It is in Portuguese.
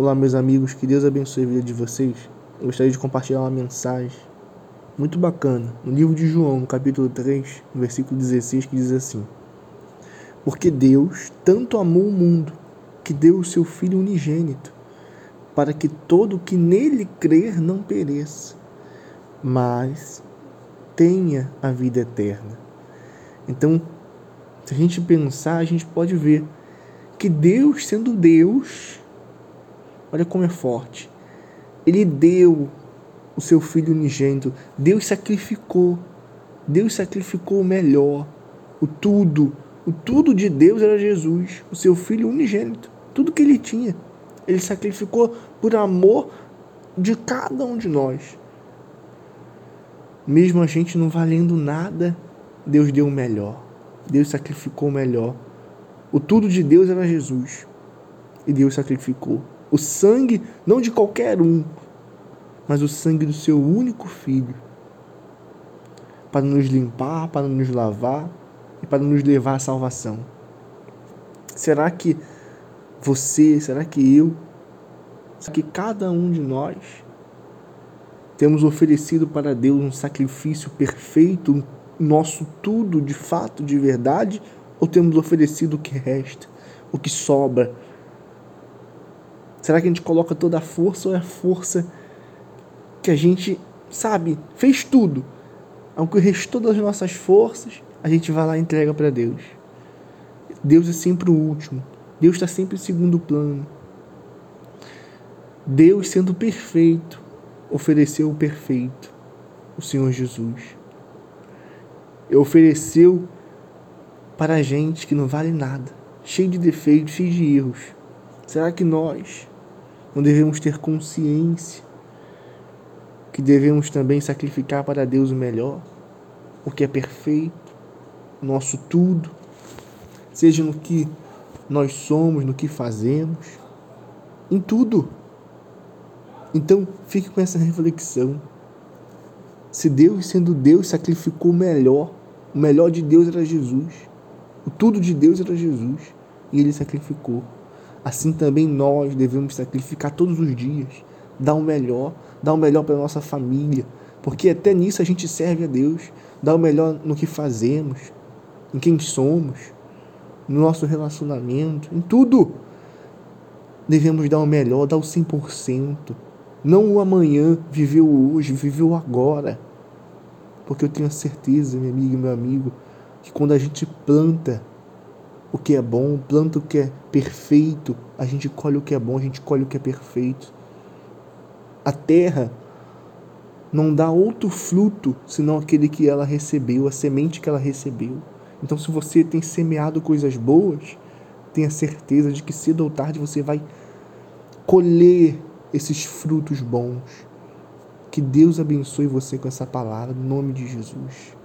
Olá, meus amigos, que Deus abençoe a vida de vocês. Eu gostaria de compartilhar uma mensagem muito bacana no livro de João, no capítulo 3, no versículo 16, que diz assim: Porque Deus tanto amou o mundo que deu o seu Filho unigênito, para que todo que nele crer não pereça, mas tenha a vida eterna. Então, se a gente pensar, a gente pode ver que Deus, sendo Deus, Olha como é forte. Ele deu o seu filho unigênito. Deus sacrificou. Deus sacrificou o melhor, o tudo. O tudo de Deus era Jesus, o seu filho unigênito. Tudo que ele tinha. Ele sacrificou por amor de cada um de nós. Mesmo a gente não valendo nada, Deus deu o melhor. Deus sacrificou o melhor. O tudo de Deus era Jesus. E Deus sacrificou o sangue não de qualquer um, mas o sangue do seu único filho, para nos limpar, para nos lavar e para nos levar à salvação. Será que você, será que eu, será que cada um de nós temos oferecido para Deus um sacrifício perfeito, nosso tudo de fato, de verdade, ou temos oferecido o que resta, o que sobra? Será que a gente coloca toda a força ou é a força que a gente, sabe, fez tudo? Ao que restou das nossas forças, a gente vai lá e entrega para Deus. Deus é sempre o último. Deus está sempre em segundo plano. Deus, sendo perfeito, ofereceu o perfeito, o Senhor Jesus. E ofereceu para a gente que não vale nada, cheio de defeitos, cheio de erros. Será que nós não devemos ter consciência que devemos também sacrificar para Deus o melhor, o que é perfeito, nosso tudo, seja no que nós somos, no que fazemos, em tudo. Então, fique com essa reflexão. Se Deus, sendo Deus, sacrificou o melhor, o melhor de Deus era Jesus, o tudo de Deus era Jesus, e ele sacrificou assim também nós devemos sacrificar todos os dias, dar o melhor, dar o melhor para nossa família, porque até nisso a gente serve a Deus, dar o melhor no que fazemos, em quem somos, no nosso relacionamento, em tudo. Devemos dar o melhor, dar o 100%. Não o amanhã, viver o hoje, viver o agora. Porque eu tenho certeza, minha amiga e meu amigo, que quando a gente planta o que é bom, planta o que é perfeito, a gente colhe o que é bom, a gente colhe o que é perfeito. A terra não dá outro fruto senão aquele que ela recebeu, a semente que ela recebeu. Então, se você tem semeado coisas boas, tenha certeza de que cedo ou tarde você vai colher esses frutos bons. Que Deus abençoe você com essa palavra, em nome de Jesus.